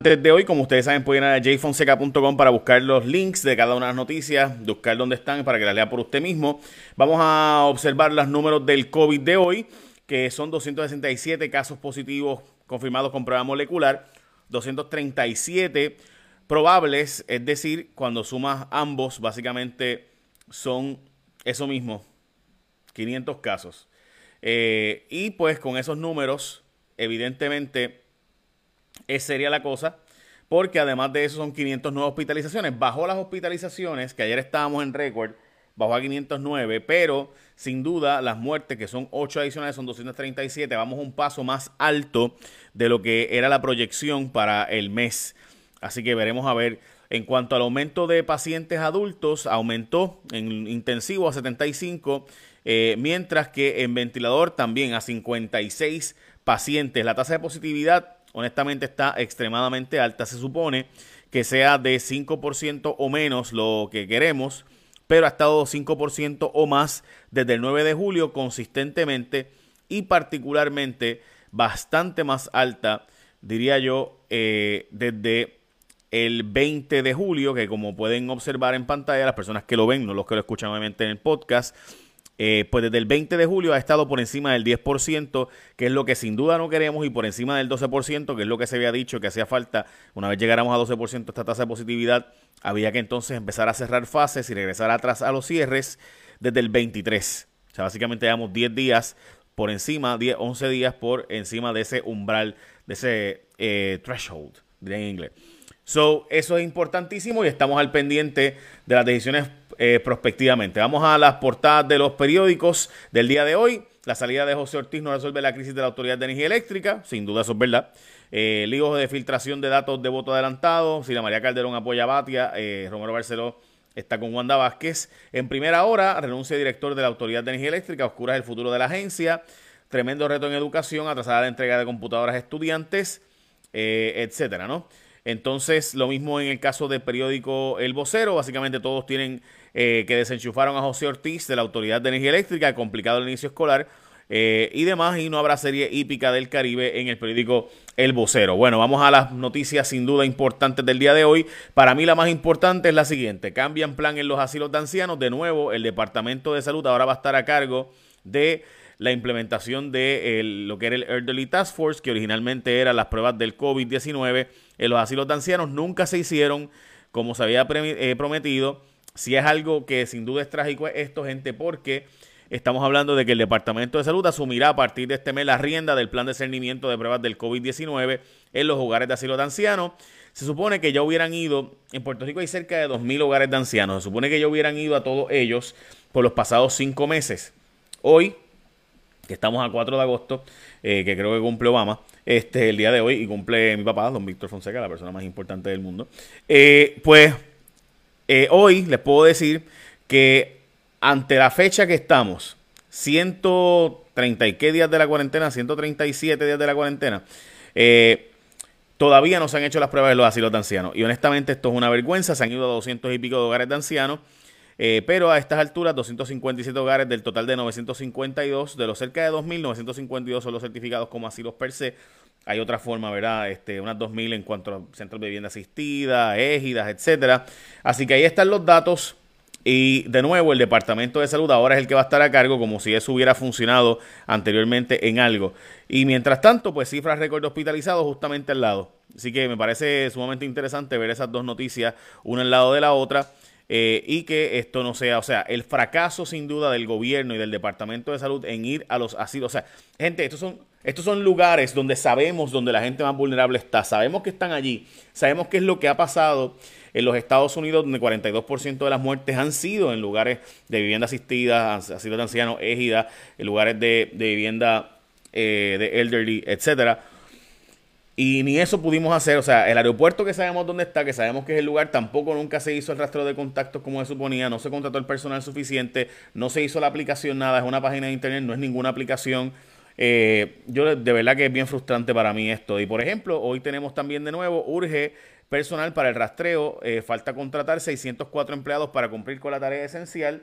Desde hoy, como ustedes saben, pueden ir a jfonseca.com para buscar los links de cada una de las noticias, buscar dónde están para que las lea por usted mismo. Vamos a observar los números del COVID de hoy, que son 267 casos positivos confirmados con prueba molecular, 237 probables, es decir, cuando sumas ambos, básicamente son eso mismo, 500 casos. Eh, y pues con esos números, evidentemente es seria la cosa, porque además de eso son 500 nuevas hospitalizaciones. Bajó las hospitalizaciones, que ayer estábamos en récord, bajó a 509, pero sin duda las muertes, que son 8 adicionales, son 237. Vamos un paso más alto de lo que era la proyección para el mes. Así que veremos a ver. En cuanto al aumento de pacientes adultos, aumentó en intensivo a 75, eh, mientras que en ventilador también a 56 pacientes. La tasa de positividad honestamente está extremadamente alta. Se supone que sea de 5% o menos lo que queremos, pero ha estado 5% o más desde el 9 de julio consistentemente y particularmente bastante más alta, diría yo, eh, desde el 20 de julio, que como pueden observar en pantalla, las personas que lo ven, no los que lo escuchan obviamente en el podcast, eh, pues desde el 20 de julio ha estado por encima del 10%, que es lo que sin duda no queremos, y por encima del 12%, que es lo que se había dicho que hacía falta. Una vez llegáramos a 12% esta tasa de positividad, había que entonces empezar a cerrar fases y regresar atrás a los cierres desde el 23. O sea, básicamente llevamos 10 días por encima, 10, 11 días por encima de ese umbral, de ese eh, threshold, en inglés. So, eso es importantísimo y estamos al pendiente de las decisiones eh, prospectivamente. Vamos a las portadas de los periódicos del día de hoy. La salida de José Ortiz no resuelve la crisis de la Autoridad de Energía Eléctrica, sin duda eso es verdad. Eh, líos de filtración de datos de voto adelantado. la María Calderón apoya a Batia, eh, Romero Barceló está con Wanda Vázquez. En primera hora, renuncia director de la Autoridad de Energía Eléctrica, oscura el futuro de la agencia. Tremendo reto en educación, atrasada la entrega de computadoras a estudiantes, etcétera, ¿no? Entonces, lo mismo en el caso del periódico El Vocero, básicamente todos tienen eh, que desenchufaron a José Ortiz de la Autoridad de Energía Eléctrica, complicado el inicio escolar. Eh, y demás, y no habrá serie hípica del Caribe en el periódico El Vocero. Bueno, vamos a las noticias sin duda importantes del día de hoy. Para mí la más importante es la siguiente, cambian plan en los asilos de ancianos. De nuevo, el Departamento de Salud ahora va a estar a cargo de la implementación de lo que era el Elderly Task Force, que originalmente eran las pruebas del COVID-19 en los asilos de ancianos, nunca se hicieron como se había eh, prometido. Si es algo que sin duda es trágico esto, gente, porque estamos hablando de que el Departamento de Salud asumirá a partir de este mes la rienda del plan de cernimiento de pruebas del COVID-19 en los hogares de asilo de ancianos. Se supone que ya hubieran ido, en Puerto Rico hay cerca de 2.000 hogares de ancianos, se supone que ya hubieran ido a todos ellos por los pasados cinco meses. Hoy, que estamos a 4 de agosto, eh, que creo que cumple Obama, este, el día de hoy, y cumple mi papá, don Víctor Fonseca, la persona más importante del mundo. Eh, pues eh, hoy les puedo decir que ante la fecha que estamos, 130 y qué días de la cuarentena, 137 días de la cuarentena, todavía no se han hecho las pruebas de los asilos de ancianos. Y honestamente esto es una vergüenza, se han ido a 200 y pico de hogares de ancianos. Eh, pero a estas alturas, 257 hogares del total de 952, de los cerca de 2.952 son los certificados como asilos per se. Hay otra forma, ¿verdad? Este, unas 2.000 en cuanto a centros de vivienda asistida, égidas, etcétera. Así que ahí están los datos. Y de nuevo, el Departamento de Salud ahora es el que va a estar a cargo, como si eso hubiera funcionado anteriormente en algo. Y mientras tanto, pues cifras récord hospitalizados justamente al lado. Así que me parece sumamente interesante ver esas dos noticias, una al lado de la otra. Eh, y que esto no sea, o sea, el fracaso sin duda del gobierno y del Departamento de Salud en ir a los asilos. O sea, gente, estos son, estos son lugares donde sabemos donde la gente más vulnerable está, sabemos que están allí, sabemos qué es lo que ha pasado en los Estados Unidos, donde 42% de las muertes han sido en lugares de vivienda asistida, asilos de ancianos, égida, en lugares de, vivienda eh, de elderly, etcétera. Y ni eso pudimos hacer. O sea, el aeropuerto que sabemos dónde está, que sabemos que es el lugar, tampoco nunca se hizo el rastro de contactos como se suponía. No se contrató el personal suficiente. No se hizo la aplicación, nada. Es una página de internet, no es ninguna aplicación. Eh, yo de verdad que es bien frustrante para mí esto. Y por ejemplo, hoy tenemos también de nuevo, urge personal para el rastreo. Eh, falta contratar 604 empleados para cumplir con la tarea esencial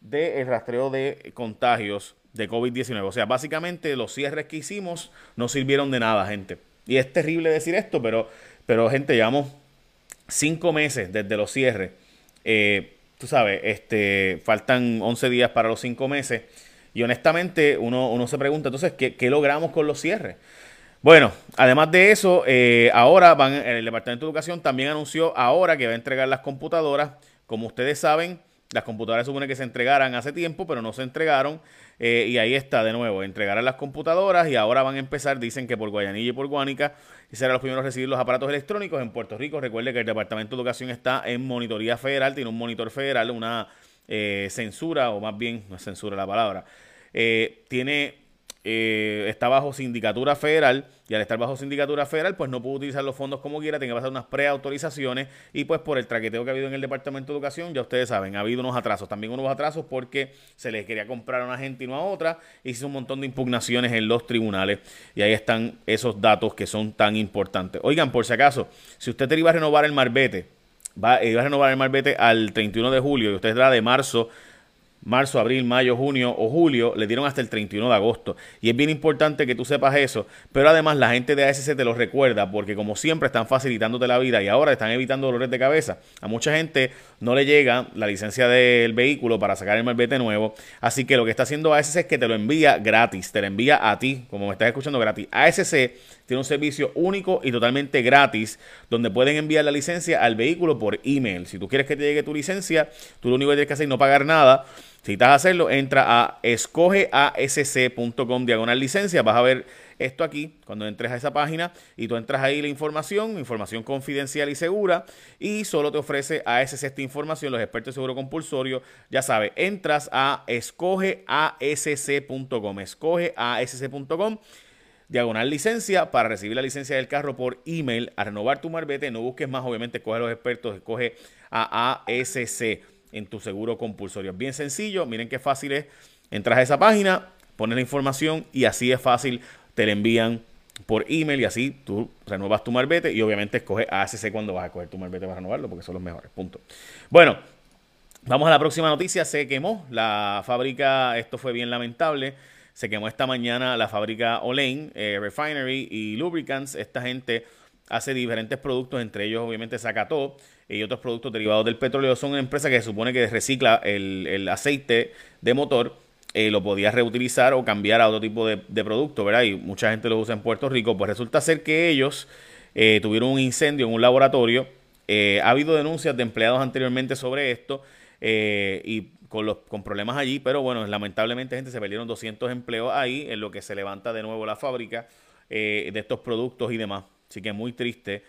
del rastreo de contagios de COVID-19. O sea, básicamente los cierres que hicimos no sirvieron de nada, gente. Y es terrible decir esto, pero Pero gente, llevamos cinco meses desde los cierres. Eh, tú sabes, este, faltan 11 días para los cinco meses. Y honestamente uno, uno se pregunta, entonces, ¿qué, ¿qué, logramos con los cierres? Bueno, además de eso, eh, ahora van, el Departamento de Educación también anunció ahora que va a entregar las computadoras. Como ustedes saben, las computadoras supone que se entregaran hace tiempo, pero no se entregaron. Eh, y ahí está de nuevo, entregarán las computadoras y ahora van a empezar, dicen que por Guayanilla y por Guánica, serán los primeros a recibir los aparatos electrónicos en Puerto Rico. Recuerde que el Departamento de Educación está en monitoría federal, tiene un monitor federal, una eh, censura, o más bien, no es censura la palabra, eh, tiene eh, está bajo sindicatura federal y al estar bajo sindicatura federal pues no puede utilizar los fondos como quiera, tiene que pasar unas preautorizaciones y pues por el traqueteo que ha habido en el Departamento de Educación, ya ustedes saben, ha habido unos atrasos, también unos atrasos porque se les quería comprar a una gente y no a otra, hizo un montón de impugnaciones en los tribunales y ahí están esos datos que son tan importantes. Oigan, por si acaso, si usted te iba a renovar el marbete, va, iba a renovar el marbete al 31 de julio y usted da de marzo marzo, abril, mayo, junio o julio, le dieron hasta el 31 de agosto. Y es bien importante que tú sepas eso, pero además la gente de ASC te lo recuerda porque como siempre están facilitándote la vida y ahora están evitando dolores de cabeza. A mucha gente no le llega la licencia del vehículo para sacar el malvete nuevo, así que lo que está haciendo ASC es que te lo envía gratis, te lo envía a ti, como me estás escuchando gratis. ASC tiene un servicio único y totalmente gratis donde pueden enviar la licencia al vehículo por email. Si tú quieres que te llegue tu licencia, tú lo único que tienes que hacer es no pagar nada si estás a hacerlo, entra a escogeasc.com diagonal licencia. Vas a ver esto aquí cuando entres a esa página y tú entras ahí la información, información confidencial y segura y solo te ofrece ASC esta información, los expertos de seguro compulsorio. Ya sabes, entras a escogeasc.com, escogeasc.com diagonal licencia para recibir la licencia del carro por email a renovar tu marbete. No busques más, obviamente, escoge a los expertos, escoge a ASC en tu seguro compulsorio. Es bien sencillo, miren qué fácil es. Entras a esa página, pones la información y así es fácil, te la envían por email y así tú renuevas tu marbete y obviamente escoges ASC cuando vas a coger tu marbete para renovarlo porque son los mejores. Punto. Bueno, vamos a la próxima noticia. Se quemó la fábrica, esto fue bien lamentable. Se quemó esta mañana la fábrica Olain eh, Refinery y Lubricants. Esta gente hace diferentes productos, entre ellos obviamente Zacató y otros productos derivados del petróleo. Son una empresa que se supone que recicla el, aceite de motor, eh, lo podía reutilizar o cambiar a otro tipo de, producto, ¿verdad? Y mucha gente lo usa en Puerto Rico. Pues resulta ser que ellos eh, tuvieron un incendio en un laboratorio. Eh, ha habido denuncias de empleados anteriormente sobre esto y con, los, con problemas allí, pero bueno, lamentablemente gente se perdieron 200 empleos ahí en lo que se levanta de nuevo la fábrica de estos productos y demás. Así que muy triste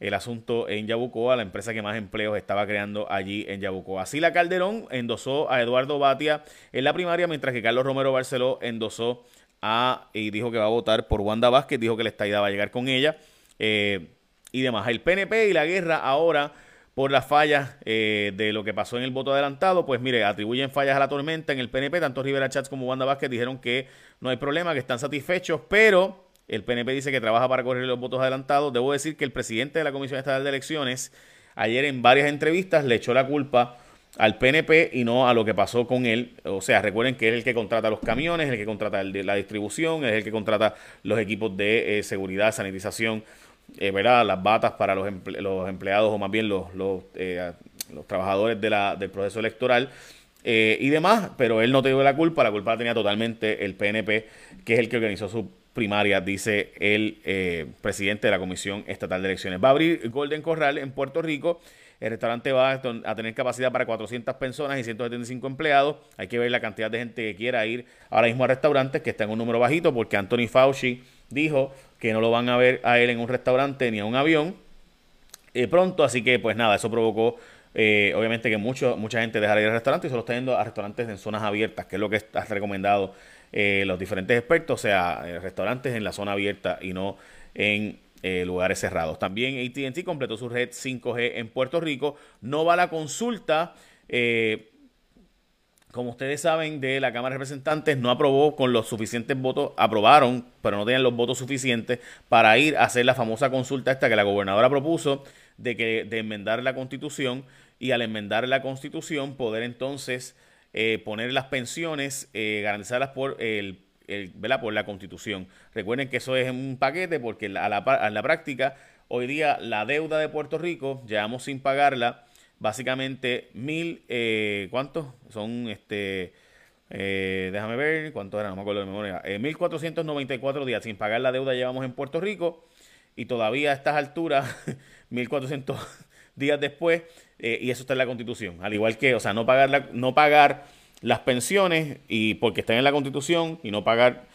el asunto en Yabucoa, la empresa que más empleos estaba creando allí en Yabucoa. Sila Calderón endosó a Eduardo Batia en la primaria, mientras que Carlos Romero Barceló endosó a y dijo que va a votar por Wanda Vázquez, dijo que la estadía va a llegar con ella eh, y demás. El PNP y la guerra ahora por las fallas eh, de lo que pasó en el voto adelantado, pues mire, atribuyen fallas a la tormenta en el PNP, tanto Rivera Chats como Wanda Vázquez dijeron que no hay problema, que están satisfechos, pero el PNP dice que trabaja para correr los votos adelantados. Debo decir que el presidente de la Comisión Estatal de Elecciones ayer en varias entrevistas le echó la culpa al PNP y no a lo que pasó con él. O sea, recuerden que es el que contrata los camiones, el que contrata la distribución, es el que contrata los equipos de eh, seguridad, sanitización, eh, ¿verdad? las batas para los, empleados o más bien los, eh, trabajadores del proceso electoral. y demás, pero él no tuvo la culpa, la culpa la tenía totalmente el PNP, que es el que organizó su primaria, dice el eh, presidente de la Comisión Estatal de Elecciones. Va a abrir Golden Corral en Puerto Rico. El restaurante va a tener capacidad para 400 personas y 175 empleados. Hay que ver la cantidad de gente que quiera ir ahora mismo a restaurantes, que está en un número bajito, porque Anthony Fauci dijo que no lo van a ver a él en un restaurante ni a un avión eh, pronto. Así que, pues nada, eso provocó eh, obviamente que mucho, mucha gente dejará ir al restaurante y solo está yendo a restaurantes en zonas abiertas, que es lo que está recomendado eh, los diferentes expertos, o sea, eh, restaurantes en la zona abierta y no en eh, lugares cerrados. También ATT completó su red 5G en Puerto Rico. No va la consulta. como ustedes saben, de la Cámara de Representantes no aprobó con los suficientes votos, aprobaron, pero no tenían los votos suficientes para ir a hacer la famosa consulta esta que la gobernadora propuso de que de enmendar la constitución y al enmendar la constitución poder entonces eh, poner las pensiones eh, garantizadas por el, por la Constitución. Recuerden que eso es un paquete porque a la, la práctica Hoy día la deuda de Puerto Rico, llevamos sin pagarla básicamente mil, eh, ¿cuántos? Son, este, eh, déjame ver, ¿cuántos eran? No me acuerdo de memoria. Eh, 1494 días sin pagar la deuda llevamos en Puerto Rico y todavía a estas alturas, 1400 días después, eh, y eso está en la Constitución. Al igual que, o sea, no pagar, no pagar las pensiones y porque están en la Constitución y no pagar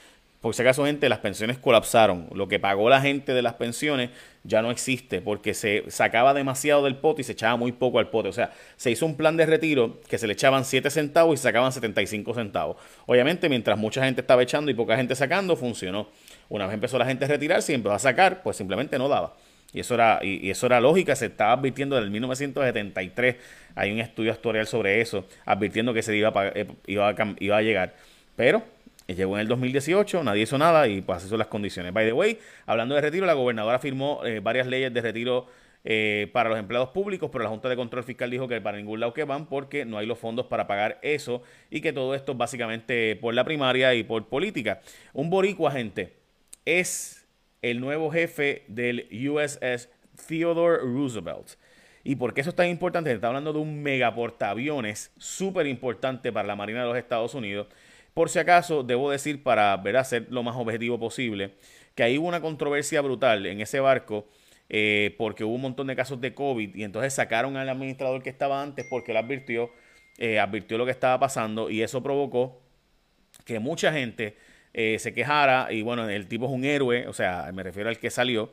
por si acaso, gente, las pensiones colapsaron. Lo que pagó la gente de las pensiones ya no existe porque se sacaba demasiado del pote y se echaba muy poco al pote. O sea, se hizo un plan de retiro que se le echaban 7 centavos y se sacaban 75 centavos. Obviamente, mientras mucha gente estaba echando y poca gente sacando, funcionó. Una vez empezó la gente a retirarse y empezó a sacar, pues simplemente no daba. Y eso era, y, eso era lógica, se estaba advirtiendo desde el 1973. Hay un estudio actuarial sobre eso, advirtiendo que se iba eh, iba a, iba a llegar. Pero Llegó en el 2018, nadie hizo nada y pues son las condiciones. By the way, hablando de retiro, la gobernadora firmó eh, varias leyes de retiro eh, para los empleados públicos, pero la Junta de Control Fiscal dijo que para ningún lado que van porque no hay los fondos para pagar eso y que todo esto es básicamente por la primaria y por política. Un boricua, gente, es el nuevo jefe del USS Theodore Roosevelt. ¿Y por qué eso es tan importante? Se está hablando de un megaportaaviones súper importante para la Marina de los Estados Unidos por si acaso, debo decir, para ver, ser lo más objetivo posible, que ahí hubo una controversia brutal en ese barco eh, porque hubo un montón de casos de COVID y entonces sacaron al administrador que estaba antes porque él advirtió, eh, advirtió lo que estaba pasando y eso provocó que mucha gente eh, se quejara y bueno, el tipo es un héroe, o sea, me refiero al que salió.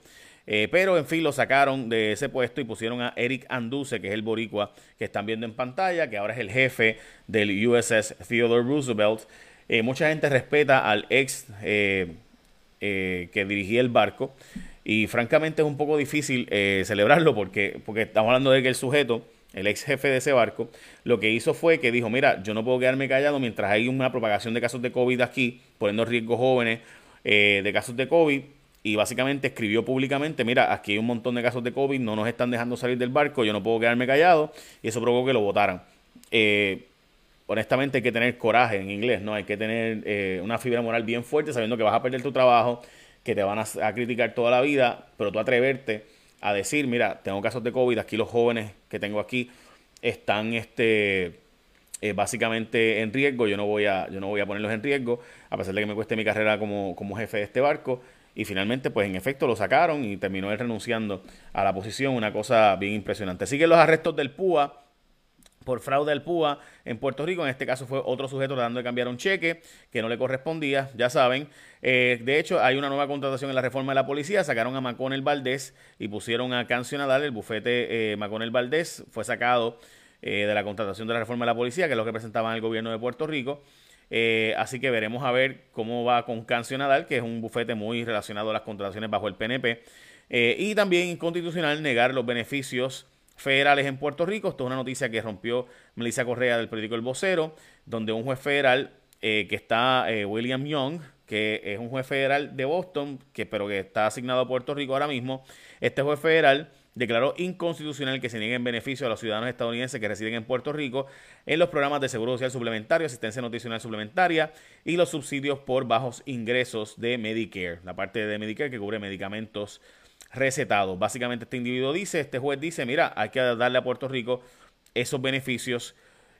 pero en fin, lo sacaron de ese puesto y pusieron a Eric Anduce, que es el boricua que están viendo en pantalla, que ahora es el jefe del USS Theodore Roosevelt. Eh, mucha gente respeta al ex eh, eh, que dirigía el barco y francamente es un poco difícil celebrarlo porque, porque estamos hablando de que el sujeto, el ex jefe de ese barco, lo que hizo fue que dijo, mira, yo no puedo quedarme callado mientras hay una propagación de casos de COVID aquí, poniendo riesgo jóvenes de casos de COVID y básicamente escribió públicamente, mira, aquí hay un montón de casos de COVID, no nos están dejando salir del barco, yo no puedo quedarme callado, y eso provocó que lo votaran. Eh, honestamente hay que tener coraje en inglés, ¿no? Hay que tener eh, una fibra moral bien fuerte sabiendo que vas a perder tu trabajo, que te van a, criticar toda la vida, pero tú atreverte a decir, mira, tengo casos de COVID, aquí los jóvenes que tengo aquí están este eh, básicamente en riesgo, yo no voy a yo no voy a ponerlos en riesgo, a pesar de que me cueste mi carrera como, como jefe de este barco y finalmente pues en efecto lo sacaron y terminó él renunciando a la posición, una cosa bien impresionante. Siguen los arrestos del PUA por fraude al PUA en Puerto Rico. En este caso fue otro sujeto tratando de cambiar un cheque que no le correspondía, ya saben. Eh, de hecho, hay una nueva contratación en la reforma de la policía. Sacaron a Maconel Valdés y pusieron a Cancionadal. El bufete eh, Maconel Valdés fue sacado eh, de la contratación de la reforma de la policía, que es lo que presentaban el gobierno de Puerto Rico. Eh, así que veremos a ver cómo va con Cancionadal, que es un bufete muy relacionado a las contrataciones bajo el PNP. y también inconstitucional negar los beneficios federales en Puerto Rico. Esto es una noticia que rompió Melissa Correa del periódico El Vocero, donde un juez federal eh, que está, eh, William Young, que es un juez federal de Boston, que, pero que está asignado a Puerto Rico ahora mismo, este juez federal declaró inconstitucional que se nieguen beneficios a los ciudadanos estadounidenses que residen en Puerto Rico en los programas de seguro social suplementario, asistencia nutricional suplementaria y los subsidios por bajos ingresos de Medicare, la parte de Medicare que cubre medicamentos recetado. Básicamente este individuo dice, este juez dice, mira, hay que darle a Puerto Rico esos beneficios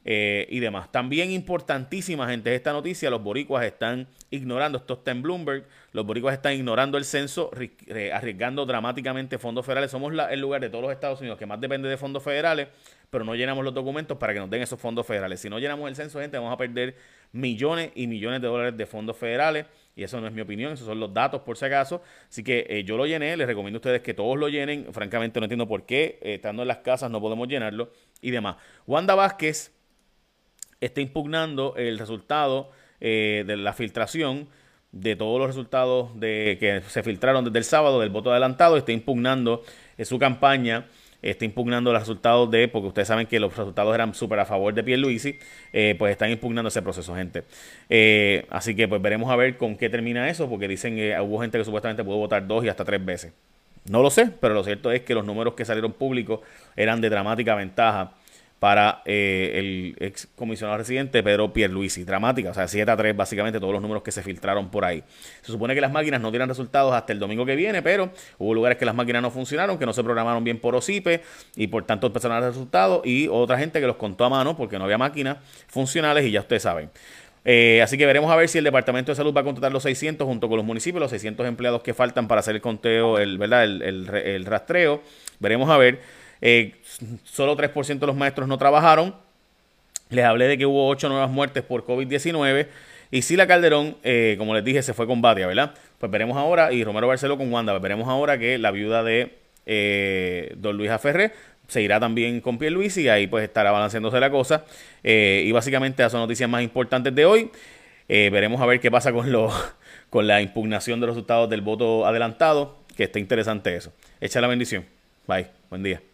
eh, y demás. También importantísima, gente, esta noticia, los boricuas están ignorando, esto está en Bloomberg, los boricuas están ignorando el censo, eh, arriesgando dramáticamente fondos federales. Somos el lugar de todos los Estados Unidos que más depende de fondos federales, pero no llenamos los documentos para que nos den esos fondos federales. Si no llenamos el censo, gente, vamos a perder millones y millones de dólares de fondos federales. Y eso no es mi opinión, esos son los datos por si acaso. Así que eh, yo lo llené, les recomiendo a ustedes que todos lo llenen. Francamente no entiendo por qué, estando en las casas, no podemos llenarlo y demás. Wanda Vázquez está impugnando el resultado eh, de la filtración de todos los resultados de que se filtraron desde el sábado del voto adelantado, está impugnando eh, su campaña, está impugnando los resultados de, porque ustedes saben que los resultados eran súper a favor de Pierluisi, eh, pues están impugnando ese proceso, gente. Eh, así que pues veremos a ver con qué termina eso, porque dicen que hubo gente que supuestamente pudo votar dos y hasta tres veces. No lo sé, pero lo cierto es que los números que salieron públicos eran de dramática ventaja para eh, el ex comisionado residente Pedro Pierluisi. Dramática, o sea, 7 a 3 básicamente todos los números que se filtraron por ahí. Se supone que las máquinas no dieran resultados hasta el domingo que viene, pero hubo lugares que las máquinas no funcionaron, que no se programaron bien por OSIPE y por tanto empezaron a dar resultados y otra gente que los contó a mano porque no había máquinas funcionales y ya ustedes saben. Eh, así que veremos a ver si el Departamento de Salud va a contratar los 600 junto con los municipios, los 600 empleados que faltan para hacer el conteo, el, ¿verdad? el rastreo. Veremos a ver. Eh, solo 3% de los maestros no trabajaron. Les hablé de que hubo 8 nuevas muertes por COVID-19. Y si la Calderón, eh, como les dije, se fue con Batia, ¿verdad? Pues veremos ahora, y Romero Barceló con Wanda, pues veremos ahora que la viuda de eh, don Luis Aferré se irá también con Luis y ahí pues estará balanceándose la cosa. y básicamente esas son noticias más importantes de hoy. veremos a ver qué pasa con, lo, con la impugnación de los resultados del voto adelantado, que está interesante eso. Echa la bendición. Bye. Buen día.